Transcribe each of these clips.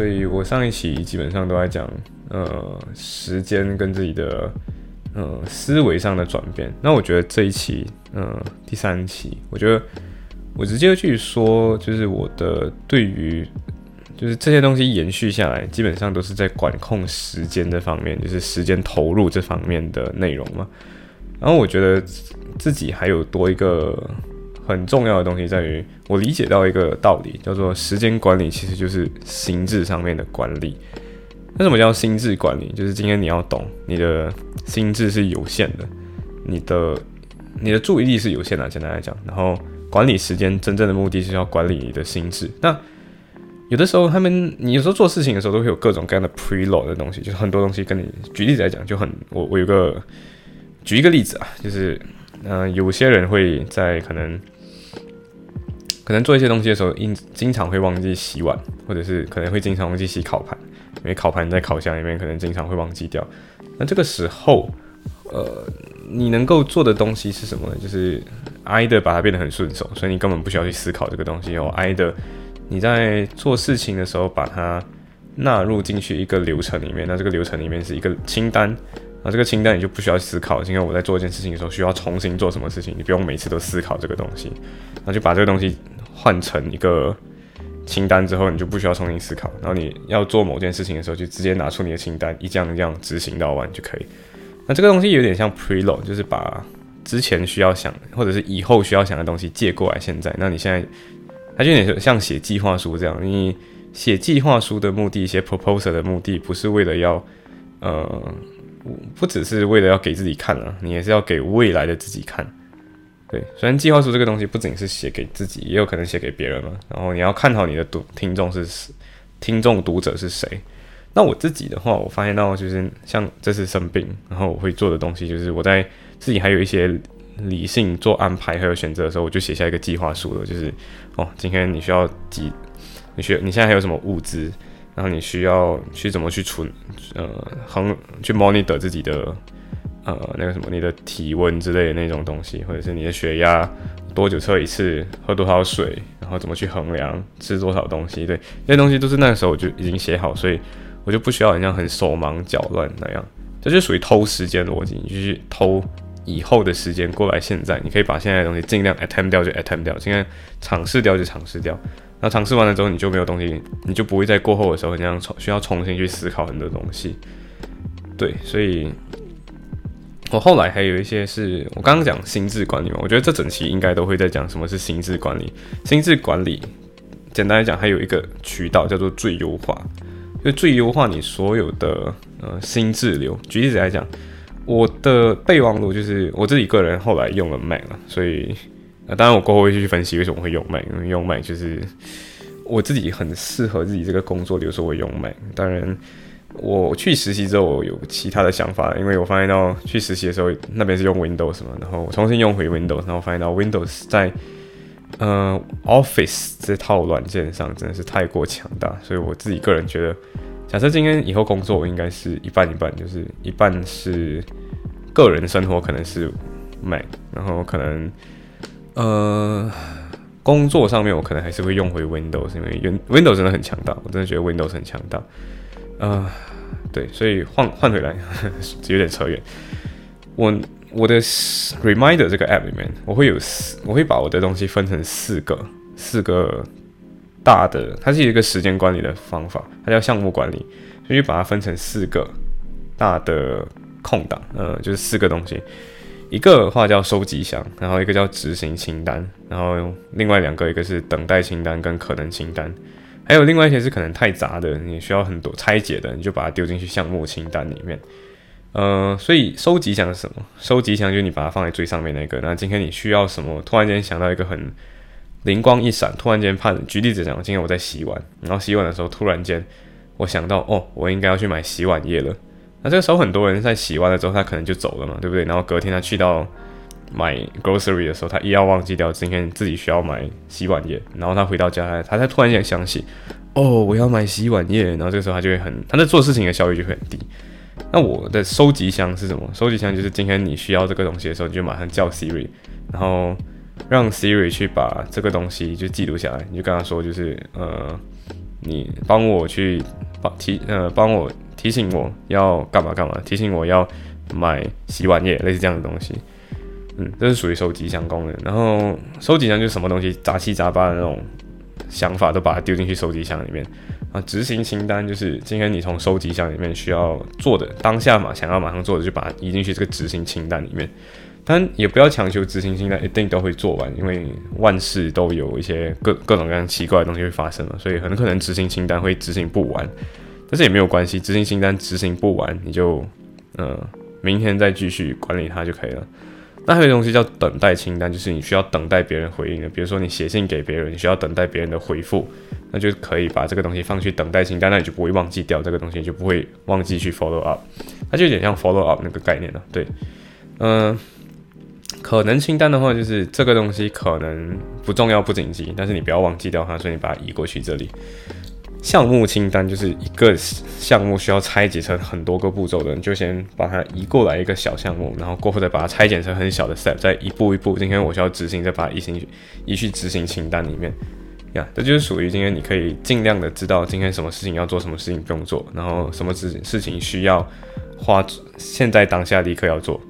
所以我上一期基本上都在讲，呃，时间跟自己的，呃，思维上的转变。那我觉得这一期，呃，第三期，我觉得我直接去说，就是我的对于，就是这些东西延续下来，基本上都是在管控时间这方面，就是时间投入这方面的内容嘛。然后我觉得自己还有多一个。很重要的东西在于，我理解到一个道理，叫做时间管理其实就是心智上面的管理。那什么叫心智管理？就是今天你要懂，你的心智是有限的，你的你的注意力是有限的，简单来讲。然后管理时间真正的目的是要管理你的心智。那有的时候他们，你有时候做事情的时候都会有各种各样的 preload 的东西，就是很多东西跟你举例子来讲就很，我我有个举一个例子啊，就是嗯，有些人会在可能。可能做一些东西的时候，经经常会忘记洗碗，或者是可能会经常忘记洗烤盘，因为烤盘在烤箱里面，可能经常会忘记掉。那这个时候，呃，你能够做的东西是什么呢？就是挨的把它变得很顺手，所以你根本不需要去思考这个东西哦。挨的你在做事情的时候，把它纳入进去一个流程里面，那这个流程里面是一个清单，那这个清单你就不需要思考。今天我在做一件事情的时候，需要重新做什么事情，你不用每次都思考这个东西，那就把这个东西。换成一个清单之后，你就不需要重新思考。然后你要做某件事情的时候，就直接拿出你的清单，一这样一样执行到完就可以。那这个东西有点像 preload，就是把之前需要想或者是以后需要想的东西借过来。现在，那你现在它就有点像写计划书这样。你写计划书的目的，写 proposal 的目的，不是为了要呃，不只是为了要给自己看啊，你也是要给未来的自己看。对，虽然计划书这个东西不仅是写给自己，也有可能写给别人嘛。然后你要看好你的读听众是听众读者是谁。那我自己的话，我发现到就是像这次生病，然后我会做的东西就是我在自己还有一些理性做安排还有选择的时候，我就写下一个计划书了。就是哦，今天你需要几，你需你现在还有什么物资，然后你需要去怎么去存呃衡去 monitor 自己的。呃，那个什么，你的体温之类的那种东西，或者是你的血压多久测一次，喝多少水，然后怎么去衡量，吃多少东西，对，那些东西都是那个时候我就已经写好，所以我就不需要好像很手忙脚乱那样，这就属于偷时间逻辑，你就是偷以后的时间过来现在，你可以把现在的东西尽量 attempt 掉就 attempt 掉，现在尝试掉就尝试掉，那尝试完了之后你就没有东西，你就不会在过后的时候那样重需要重新去思考很多东西，对，所以。我后来还有一些是我刚刚讲心智管理嘛，我觉得这整期应该都会在讲什么是心智管理。心智管理简单来讲，还有一个渠道叫做最优化，就最优化你所有的呃心智流。举例子来讲，我的备忘录就是我自己个人后来用了 Mac 了，所以当然我过后会去分析为什么会用 Mac，因为用 Mac 就是我自己很适合自己这个工作，比如说我用 Mac，当然。我去实习之后，我有其他的想法，因为我发现到去实习的时候，那边是用 Windows 嘛，然后我重新用回 Windows，然后发现到 Windows 在呃 Office 这套软件上真的是太过强大，所以我自己个人觉得，假设今天以后工作，我应该是一半一半，就是一半是个人生活可能是 Mac，然后可能呃工作上面我可能还是会用回 Windows，因为 Windows 真的很强大，我真的觉得 Windows 很强大。呃，对，所以换换回来 有点扯远。我我的 Reminder 这个 App 里面，我会有四，我会把我的东西分成四个，四个大的，它是一个时间管理的方法，它叫项目管理，所以把它分成四个大的空档，呃，就是四个东西。一个话叫收集箱，然后一个叫执行清单，然后另外两个，一个是等待清单跟可能清单。还有另外一些是可能太杂的，你需要很多拆解的，你就把它丢进去项目清单里面。呃，所以收集箱是什么？收集箱就是你把它放在最上面那个。那今天你需要什么？突然间想到一个很灵光一闪，突然间怕举例子讲，今天我在洗碗，然后洗碗的时候突然间我想到哦，我应该要去买洗碗液了。那这个时候很多人在洗完了之后，他可能就走了嘛，对不对？然后隔天他去到买 grocery 的时候，他一要忘记掉今天自己需要买洗碗液，然后他回到家，他才突然间想起，哦，我要买洗碗液，然后这个时候他就会很，他在做事情的效率就会很低。那我的收集箱是什么？收集箱就是今天你需要这个东西的时候，你就马上叫 Siri，然后让 Siri 去把这个东西就记录下来，你就跟他说，就是呃，你帮我去帮提呃帮我提醒我要干嘛干嘛，提醒我要买洗碗液，类似这样的东西。嗯，这是属于收集箱功能。然后收集箱就是什么东西杂七杂八的那种想法，都把它丢进去收集箱里面。啊，执行清单就是今天你从收集箱里面需要做的，当下嘛想要马上做的，就把它移进去这个执行清单里面。但也不要强求执行清单一定都会做完，因为万事都有一些各各种各样奇怪的东西会发生嘛，所以很可能执行清单会执行不完。但是也没有关系，执行清单执行不完，你就呃明天再继续管理它就可以了。那还有东西叫等待清单，就是你需要等待别人回应的，比如说你写信给别人，你需要等待别人的回复，那就可以把这个东西放去等待清单，那你就不会忘记掉这个东西，就不会忘记去 follow up，它就有点像 follow up 那个概念了。对，嗯，可能清单的话，就是这个东西可能不重要不紧急，但是你不要忘记掉它，所以你把它移过去这里。项目清单就是一个项目需要拆解成很多个步骤的，你就先把它移过来一个小项目，然后过后再把它拆解成很小的 step，再一步一步。今天我需要执行，再把它移进移去执行清单里面。呀，这就是属于今天你可以尽量的知道今天什么事情要做，什么事情不用做，然后什么事事情需要花现在当下立刻要做，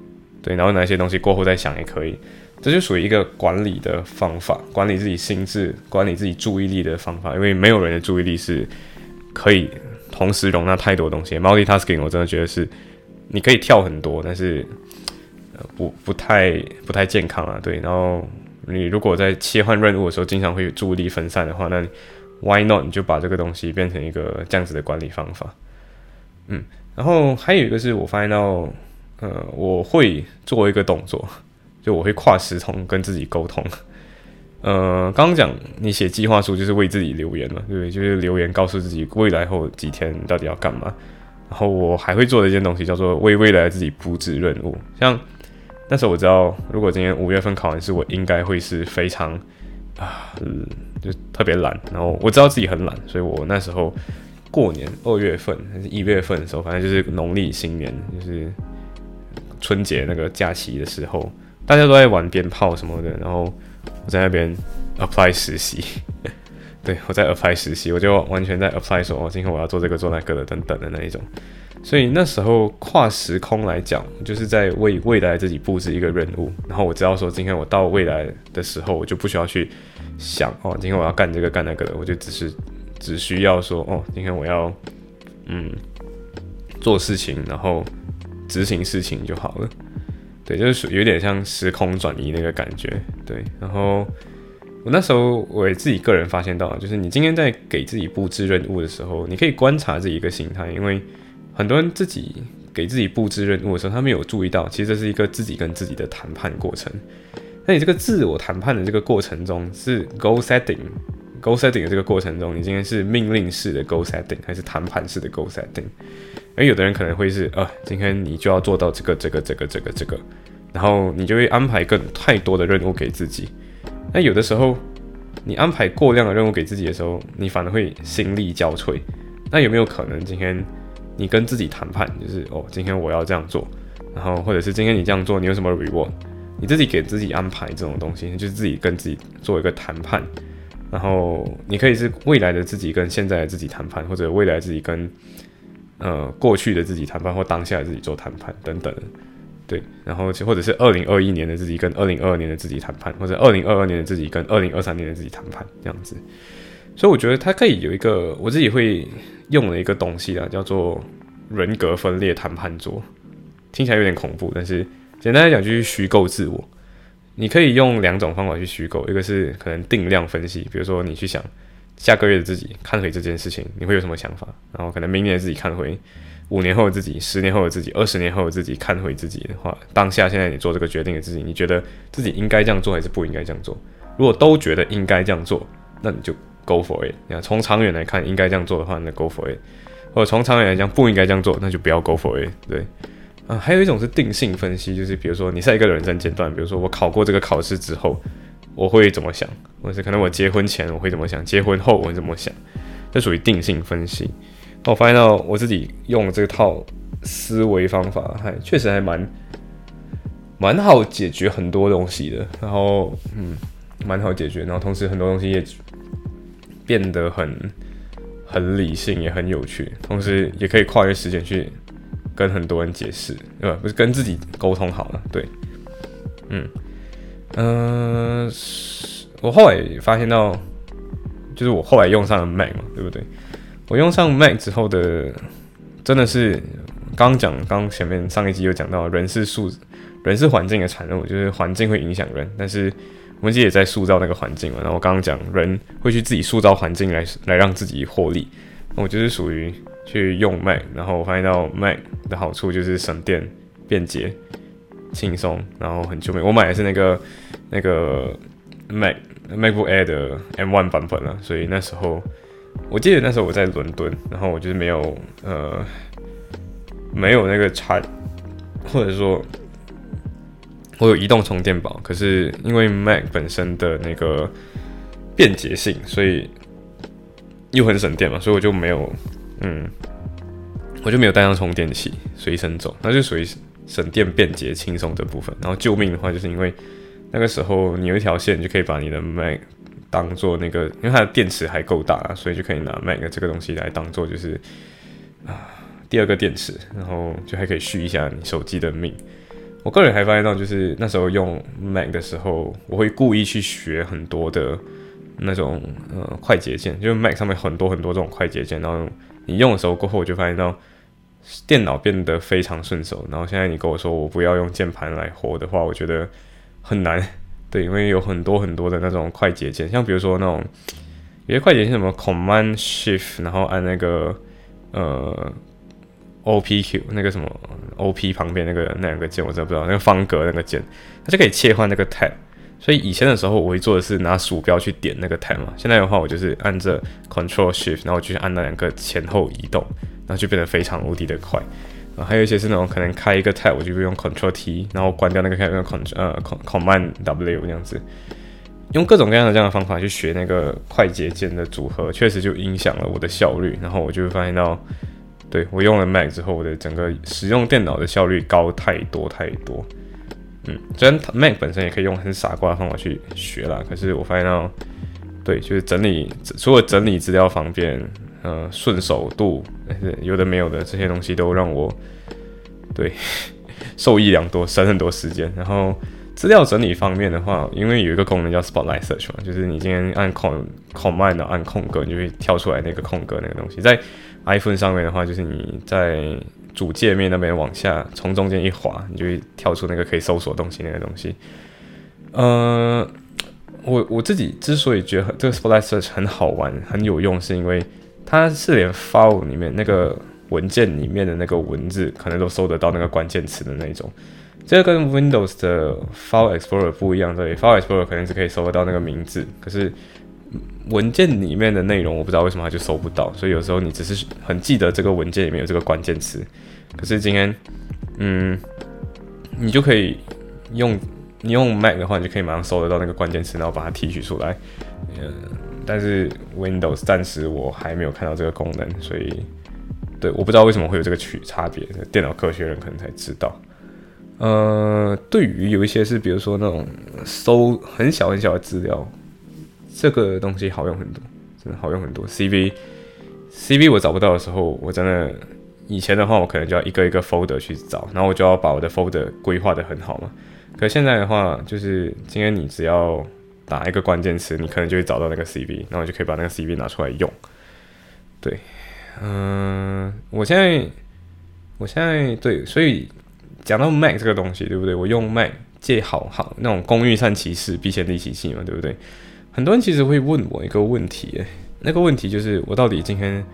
对，然后哪些东西过后再想也可以。这就属于一个管理的方法，管理自己心智、管理自己注意力的方法。因为没有人的注意力是可以同时容纳太多东西。Multitasking 我真的觉得是你可以跳很多，但是呃不不太不太健康啊。对，然后你如果在切换任务的时候经常会注意力分散的话，那 Why not 你就把这个东西变成一个这样子的管理方法？嗯，然后还有一个是我发现到，呃，我会做一个动作。就我会跨时空跟自己沟通，呃，刚刚讲你写计划书就是为自己留言嘛，对不对？就是留言告诉自己未来后几天到底要干嘛。然后我还会做的一件东西叫做为未来自己布置任务。像那时候我知道，如果今年五月份考完试，我应该会是非常啊，就特别懒。然后我知道自己很懒，所以我那时候过年二月份还是一月份的时候，反正就是农历新年，就是春节那个假期的时候。大家都在玩鞭炮什么的，然后我在那边 apply 实习，对我在 apply 实习，我就完全在 apply 说，哦，今天我要做这个做那个的等等的那一种。所以那时候跨时空来讲，就是在为未来自己布置一个任务。然后我知道说，今天我到未来的时候，我就不需要去想哦，今天我要干这个干那个的，我就只是只需要说，哦，今天我要嗯做事情，然后执行事情就好了。对，就是有点像时空转移那个感觉。对，然后我那时候我自己个人发现到，就是你今天在给自己布置任务的时候，你可以观察自己一个心态，因为很多人自己给自己布置任务的时候，他没有注意到，其实这是一个自己跟自己的谈判过程。那你这个自我谈判的这个过程中，是 goal Goal setting 的这个过程中，你今天是命令式的 goal setting，还是谈判式的 goal setting？而有的人可能会是，呃，今天你就要做到这个、这个、这个、这个、这个，然后你就会安排更太多的任务给自己。那有的时候，你安排过量的任务给自己的时候，你反而会心力交瘁。那有没有可能今天你跟自己谈判，就是哦，今天我要这样做，然后或者是今天你这样做，你有什么 reward？你自己给自己安排这种东西，就是自己跟自己做一个谈判。然后你可以是未来的自己跟现在的自己谈判，或者未来自己跟。呃，过去的自己谈判或当下的自己做谈判等等，对，然后或者是二零二一年的自己跟二零二二年的自己谈判，或者二零二二年的自己跟二零二三年的自己谈判这样子。所以我觉得它可以有一个我自己会用的一个东西啊，叫做人格分裂谈判桌。听起来有点恐怖，但是简单来讲就是虚构自我。你可以用两种方法去虚构，一个是可能定量分析，比如说你去想。下个月的自己看回这件事情，你会有什么想法？然后可能明年自己看回五年后的自己、十年后的自己、二十年后的自己看回自己的话，当下现在你做这个决定的自己，你觉得自己应该这样做还是不应该这样做？如果都觉得应该这样做，那你就 go for it。你看从长远来看，应该这样做的话，那 go for it。或者从长远来讲不应该这样做，那就不要 go for it。对，啊，还有一种是定性分析，就是比如说你在一个人生阶段，比如说我考过这个考试之后，我会怎么想，或者是可能我结婚前我会怎么想，结婚后我会怎么想，这属于定性分析。那我发现到我自己用这套思维方法，还确实还蛮蛮好解决很多东西的。然后，嗯，蛮好解决，然后同时很多东西也变得很。很理性，也很有趣，同时也可以跨越时间去跟很多人解释，对吧？不是跟自己沟通好了，对，嗯，嗯，我后来发现到，就是我后来用上了 Mac 嘛，对不对？我用上 Mac 之后的，真的是刚讲，刚前面上一集有讲到，人是素，人是环境的产物，就是环境会影响人，但是。我们其实也在塑造那个环境嘛。然后我刚刚讲，人会去自己塑造环境来来让自己获利。我就是属于去用 Mac，然后我发现到 Mac 的好处就是省电、便捷、轻松，然后很救命。我买的是那个那个 Mac MacBook Air 的 M1 版本了，所以那时候我记得那时候我在伦敦，然后我就是没有呃没有那个插，或者说。我有移动充电宝，可是因为 Mac 本身的那个便捷性，所以又很省电嘛，所以我就没有，嗯，我就没有带上充电器随身走，那就属于省电、便捷、轻松的部分。然后救命的话，就是因为那个时候你有一条线，就可以把你的 Mac 当做那个，因为它的电池还够大，所以就可以拿 Mac 这个东西来当做就是啊第二个电池，然后就还可以续一下你手机的命。我个人还发现到，就是那时候用 Mac 的时候，我会故意去学很多的那种呃快捷键，就是 Mac 上面很多很多这种快捷键。然后你用的时候过后，我就发现到电脑变得非常顺手。然后现在你跟我说我不要用键盘来活的话，我觉得很难。对，因为有很多很多的那种快捷键，像比如说那种有些快捷键什么 Command Shift，然后按那个呃。O P Q 那个什么 O P 旁边那个那两个键我真不知道，那个方格那个键，它就可以切换那个 tab。所以以前的时候我会做的是拿鼠标去点那个 tab 嘛，现在的话我就是按着 Control Shift，然后去按那两个前后移动，然后就变得非常无敌的快。啊，还有一些是那种可能开一个 tab 我就会用 Control T，然后关掉那个开那个 Con 呃 Command W 这样子，用各种各样的这样的方法去学那个快捷键的组合，确实就影响了我的效率。然后我就会发现到。对我用了 Mac 之后，我的整个使用电脑的效率高太多太多。嗯，虽然 Mac 本身也可以用很傻瓜的方法去学啦，可是我发现到，对，就是整理除了整理资料方便，呃，顺手度，有的没有的这些东西都让我对 受益良多，省很多时间。然后资料整理方面的话，因为有一个功能叫 Spotlight Search 嘛，就是你今天按 Command 按空格，你就会跳出来那个空格那个东西，在 iPhone 上面的话，就是你在主界面那边往下，从中间一滑，你就会跳出那个可以搜索东西那个东西。呃，我我自己之所以觉得这个 Spotlight Search 很好玩、很有用，是因为它是连 File 里面那个文件里面的那个文字，可能都搜得到那个关键词的那种。这个跟 Windows 的 File Explorer 不一样，对，File Explorer 可能是可以搜得到那个名字，可是。文件里面的内容我不知道为什么它就搜不到，所以有时候你只是很记得这个文件里面有这个关键词，可是今天，嗯，你就可以用你用 Mac 的话，你就可以马上搜得到那个关键词，然后把它提取出来。嗯，但是 Windows 暂时我还没有看到这个功能，所以对，我不知道为什么会有这个区差别，电脑科学人可能才知道。呃，对于有一些是比如说那种搜很小很小的资料。这个东西好用很多，真的好用很多。CV，CV 我找不到的时候，我真的以前的话，我可能就要一个一个 folder 去找，然后我就要把我的 folder 规划的很好嘛。可现在的话，就是今天你只要打一个关键词，你可能就会找到那个 CV，然后就可以把那个 CV 拿出来用。对，嗯，我现在，我现在对，所以讲到 Mac 这个东西，对不对？我用 Mac 借好好那种公寓善骑士避险利其器嘛，对不对？很多人其实会问我一个问题，那个问题就是我到底今天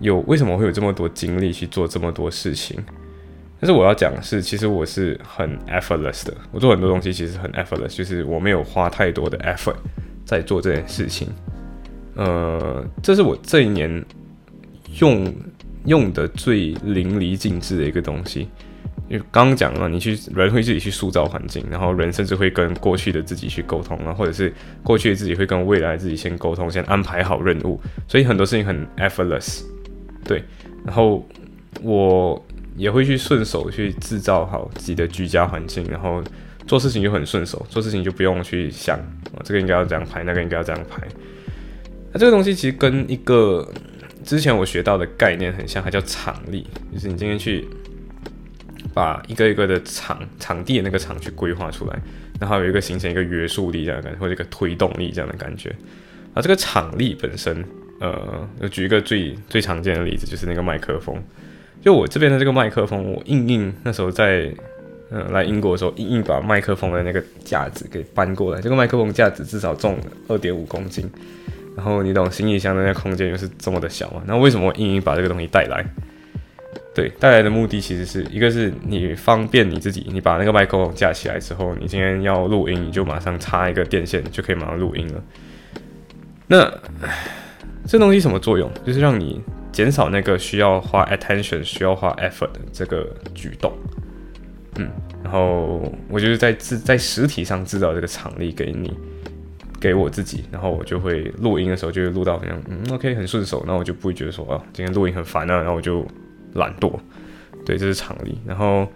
有为什么会有这么多精力去做这么多事情？但是我要讲的是，其实我是很 effortless 的，我做很多东西其实很 effortless，就是我没有花太多的 effort 在做这件事情。呃，这是我这一年用用的最淋漓尽致的一个东西。因为刚刚讲了，你去人会自己去塑造环境，然后人甚至会跟过去的自己去沟通啊，或者是过去的自己会跟未来自己先沟通，先安排好任务，所以很多事情很 effortless，对。然后我也会去顺手去制造好自己的居家环境，然后做事情就很顺手，做事情就不用去想，这个应该要这样排，那个应该要这样排。那这个东西其实跟一个之前我学到的概念很像，它叫场力，就是你今天去。把一个一个的场场地的那个场去规划出来，然后有一个形成一个约束力这样的感觉，或者一个推动力这样的感觉。啊，这个场力本身，呃，举一个最最常见的例子，就是那个麦克风。就我这边的这个麦克风，我硬硬那时候在，嗯，来英国的时候，硬硬把麦克风的那个架子给搬过来。这个麦克风架子至少重二点五公斤，然后你懂行李箱的那个空间又是这么的小嘛？那为什么我硬硬把这个东西带来？对，带来的目的其实是一个是你方便你自己，你把那个麦克风架起来之后，你今天要录音，你就马上插一个电线就可以马上录音了。那这东西什么作用？就是让你减少那个需要花 attention、需要花 effort 的这个举动。嗯，然后我就是在制在实体上制造这个场力给你，给我自己，然后我就会录音的时候就会录到这样，嗯，OK，很顺手，那我就不会觉得说哦，今天录音很烦啊，然后我就。懒惰，对，这是常理。然后，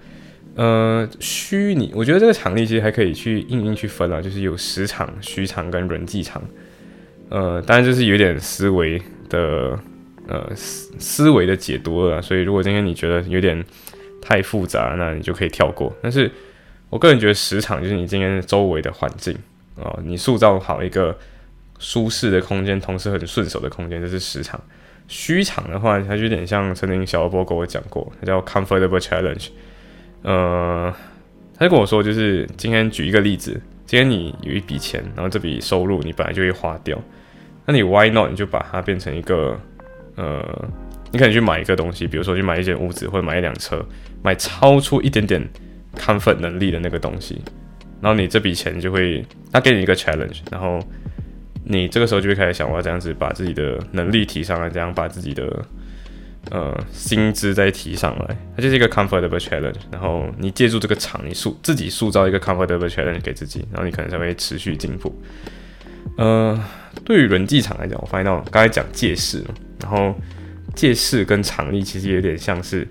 呃，虚拟，我觉得这个常理其实还可以去硬硬去分啊，就是有实场、虚场跟人际场。呃，当然就是有点思维的，呃，思思维的解读了。所以，如果今天你觉得有点太复杂，那你就可以跳过。但是我个人觉得时场就是你今天周围的环境啊，你塑造好一个舒适的空间，同时很顺手的空间，这是时场。虚场的话，它就有点像曾经小波跟我讲过，它叫 comfortable challenge。呃，他就跟我说，就是今天举一个例子，今天你有一笔钱，然后这笔收入你本来就会花掉，那你 why not？你就把它变成一个，呃，你可能去买一个东西，比如说去买一间屋子或者买一辆车，买超出一点点 comfort 能力的那个东西，然后你这笔钱就会，他给你一个 challenge，然后。你这个时候就会开始想，我要这样子把自己的能力提上来，这样把自己的呃薪资再提上来，它就是一个 comfortable challenge。然后你借助这个场，你塑自己塑造一个 comfortable challenge 给自己，然后你可能才会持续进步。呃，对于人际场来讲，我发现到刚才讲借势，然后借势跟场力其实有点像是，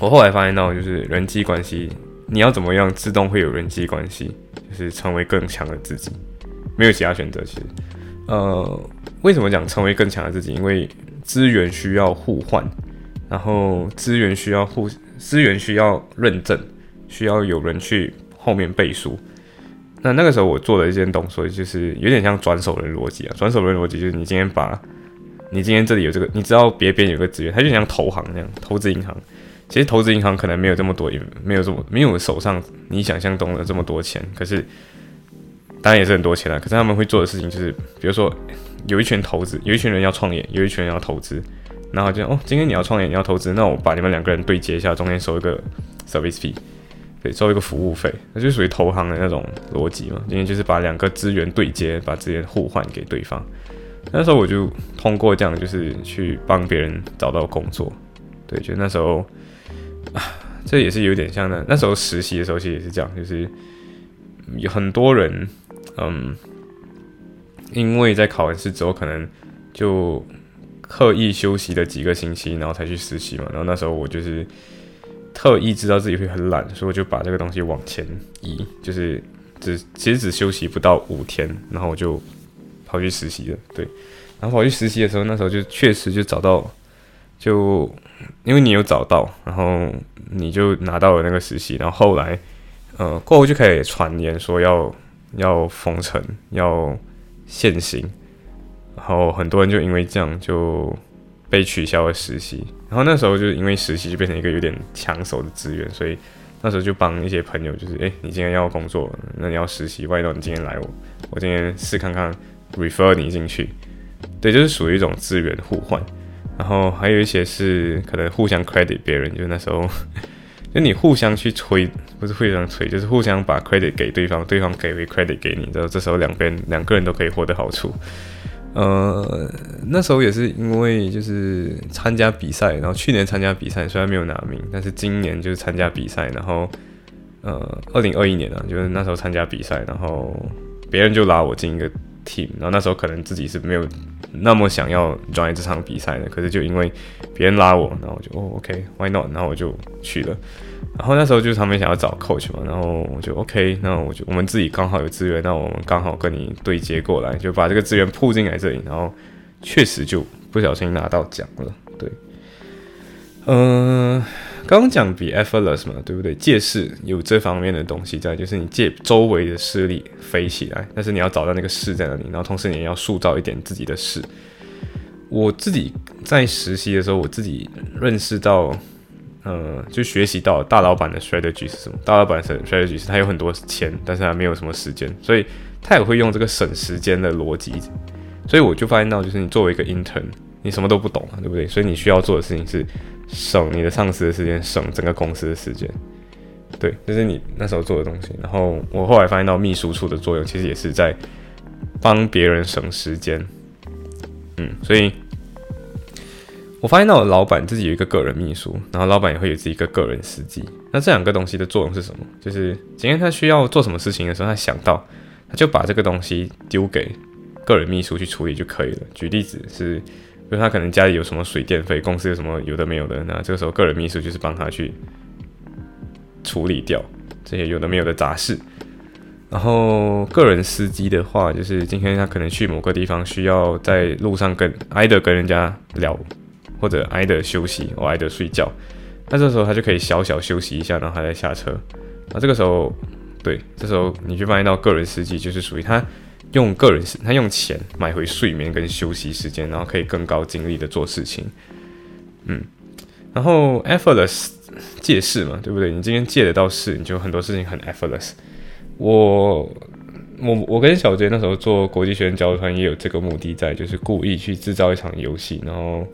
我后来发现到就是人际关系，你要怎么样自动会有人际关系，就是成为更强的自己。没有其他选择，其实，呃，为什么讲成为更强的自己？因为资源需要互换，然后资源需要互，资源需要认证，需要有人去后面背书。那那个时候我做了一件动作，就是有点像转手的逻辑啊。转手的逻辑就是你今天把，你今天这里有这个，你知道别边有个资源，它就像投行那样，投资银行。其实投资银行可能没有这么多，没有这么没有手上你想象中的这么多钱，可是。当然也是很多钱了，可是他们会做的事情就是，比如说有一群投资，有一群人要创业，有一群人要投资，然后就哦，今天你要创业，你要投资，那我把你们两个人对接一下，中间收一个 service fee，对，收一个服务费，那就属于投行的那种逻辑嘛。今天就是把两个资源对接，把资源互换给对方。那时候我就通过这样，就是去帮别人找到工作，对，就那时候啊，这也是有点像那那时候实习的时候，其实也是这样，就是有很多人。嗯，因为在考完试之后，可能就刻意休息了几个星期，然后才去实习嘛。然后那时候我就是特意知道自己会很懒，所以我就把这个东西往前移，就是只其实只休息不到五天，然后我就跑去实习了。对，然后跑去实习的时候，那时候就确实就找到，就因为你有找到，然后你就拿到了那个实习，然后后来，呃，过后就可以传言说要。要封城，要限行，然后很多人就因为这样就被取消了实习。然后那时候就因为实习就变成一个有点抢手的资源，所以那时候就帮一些朋友，就是哎，你今天要工作，那你要实习，万一你今天来我，我今天试看看，refer 你进去，对，就是属于一种资源互换。然后还有一些是可能互相 credit 别人，就那时候。就你互相去吹，不是互相吹，就是互相把 credit 给对方，对方给回 credit 给你，然后这时候两边两个人都可以获得好处。呃，那时候也是因为就是参加比赛，然后去年参加比赛虽然没有拿名，但是今年就是参加比赛，然后呃，二零二一年啊，就是那时候参加比赛，然后别人就拉我进一个 team，然后那时候可能自己是没有那么想要 join 这场比赛的，可是就因为别人拉我，然后我就哦 OK，why not？然后我就去了。然后那时候就是他们想要找 coach 嘛，然后我就 OK，那我就我们自己刚好有资源，那我们刚好跟你对接过来，就把这个资源铺进来这里，然后确实就不小心拿到奖了。对，嗯，刚讲比 effortless 嘛，对不对？借势有这方面的东西在，就是你借周围的势力飞起来，但是你要找到那个势在哪里，然后同时你也要塑造一点自己的势。我自己在实习的时候，我自己认识到。呃，就学习到大老板的 strategy 是什么？大老板的 strategy 是他有很多钱，但是他没有什么时间，所以他也会用这个省时间的逻辑。所以我就发现到，就是你作为一个 intern，你什么都不懂啊，对不对？所以你需要做的事情是省你的上司的时间，省整个公司的时间。对，这是你那时候做的东西。然后我后来发现到秘书处的作用，其实也是在帮别人省时间。嗯，所以。我发现到老板自己有一个个人秘书，然后老板也会有自己一个个人司机。那这两个东西的作用是什么？就是今天他需要做什么事情的时候，他想到他就把这个东西丢给个人秘书去处理就可以了。举例子是，就他可能家里有什么水电费，公司有什么有的没有的，那这个时候个人秘书就是帮他去处理掉这些有的没有的杂事。然后个人司机的话，就是今天他可能去某个地方，需要在路上跟挨着跟人家聊。或者挨着休息，我挨着睡觉，那这时候他就可以小小休息一下，然后他再下车。那这个时候，对，这时候你去发现到个人司机就是属于他用个人他用钱买回睡眠跟休息时间，然后可以更高精力的做事情。嗯，然后 effortless 借势嘛，对不对？你今天借得到势，你就很多事情很 effortless。我我我跟小杰那时候做国际学生交流团也有这个目的在，就是故意去制造一场游戏，然后。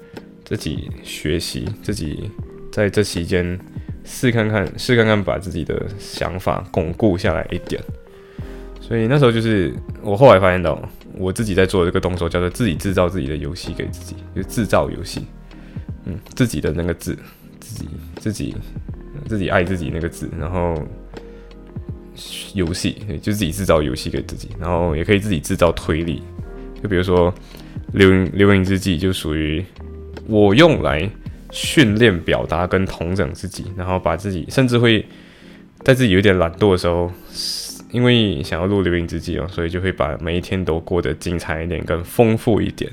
自己学习，自己在这期间试看看，试看看把自己的想法巩固下来一点。所以那时候就是我后来发现到，我自己在做这个动作，叫做自己制造自己的游戏给自己，就制造游戏。嗯，自己的那个字，自己自己自己爱自己那个字，然后游戏就自己制造游戏给自己，然后也可以自己制造推理。就比如说《流流萤之记》就属于。我用来训练表达跟同整自己，然后把自己甚至会在自己有点懒惰的时候，因为想要录流萤之记哦，所以就会把每一天都过得精彩一点，更丰富一点。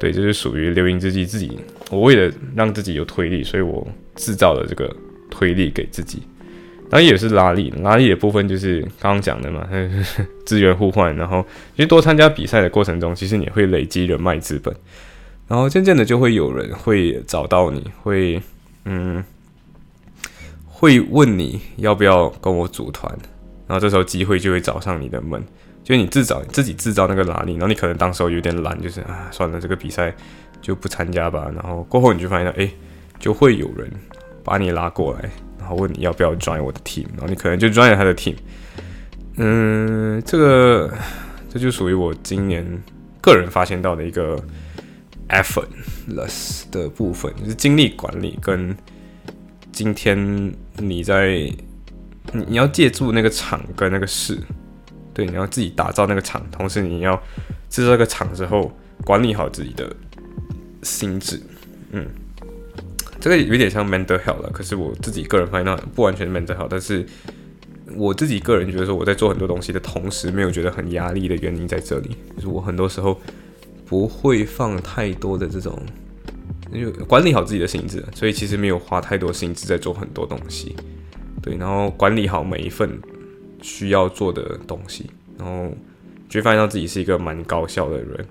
对，就是属于流萤之记自己。我为了让自己有推力，所以我制造了这个推力给自己。当然也是拉力，拉力的部分就是刚刚讲的嘛，资源互换。然后因为多参加比赛的过程中，其实你会累积人脉资本。然后渐渐的就会有人会找到你，会嗯，会问你要不要跟我组团，然后这时候机会就会找上你的门，就你自找自己制造那个拉力，然后你可能当时候有点懒，就是啊算了这个比赛就不参加吧，然后过后你就发现哎，就会有人把你拉过来，然后问你要不要 join 我的 team，然后你可能就 join 了他的 team，嗯，这个这就属于我今年个人发现到的一个。effortless 的部分就是精力管理，跟今天你在你你要借助那个场跟那个事，对，你要自己打造那个场，同时你要制造个场之后，管理好自己的心智，嗯，这个有点像 mental health 了。可是我自己个人发现不完全 mental health，但是我自己个人觉得说我在做很多东西的同时，没有觉得很压力的原因在这里，就是我很多时候。不会放太多的这种，就管理好自己的心智，所以其实没有花太多心智在做很多东西，对，然后管理好每一份需要做的东西，然后就发现到自己是一个蛮高效的人，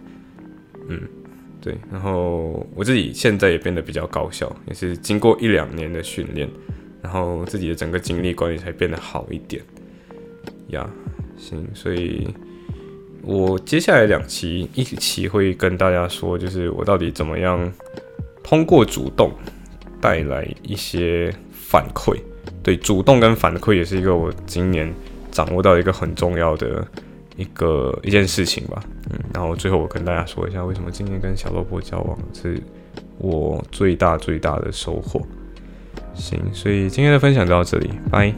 嗯，对，然后我自己现在也变得比较高效，也是经过一两年的训练，然后自己的整个精力管理才变得好一点，呀，行，所以。我接下来两期一期会跟大家说，就是我到底怎么样通过主动带来一些反馈。对，主动跟反馈也是一个我今年掌握到一个很重要的一个一件事情吧，嗯，然后最后我跟大家说一下，为什么今年跟小萝卜交往是我最大最大的收获。行，所以今天的分享就到这里，拜。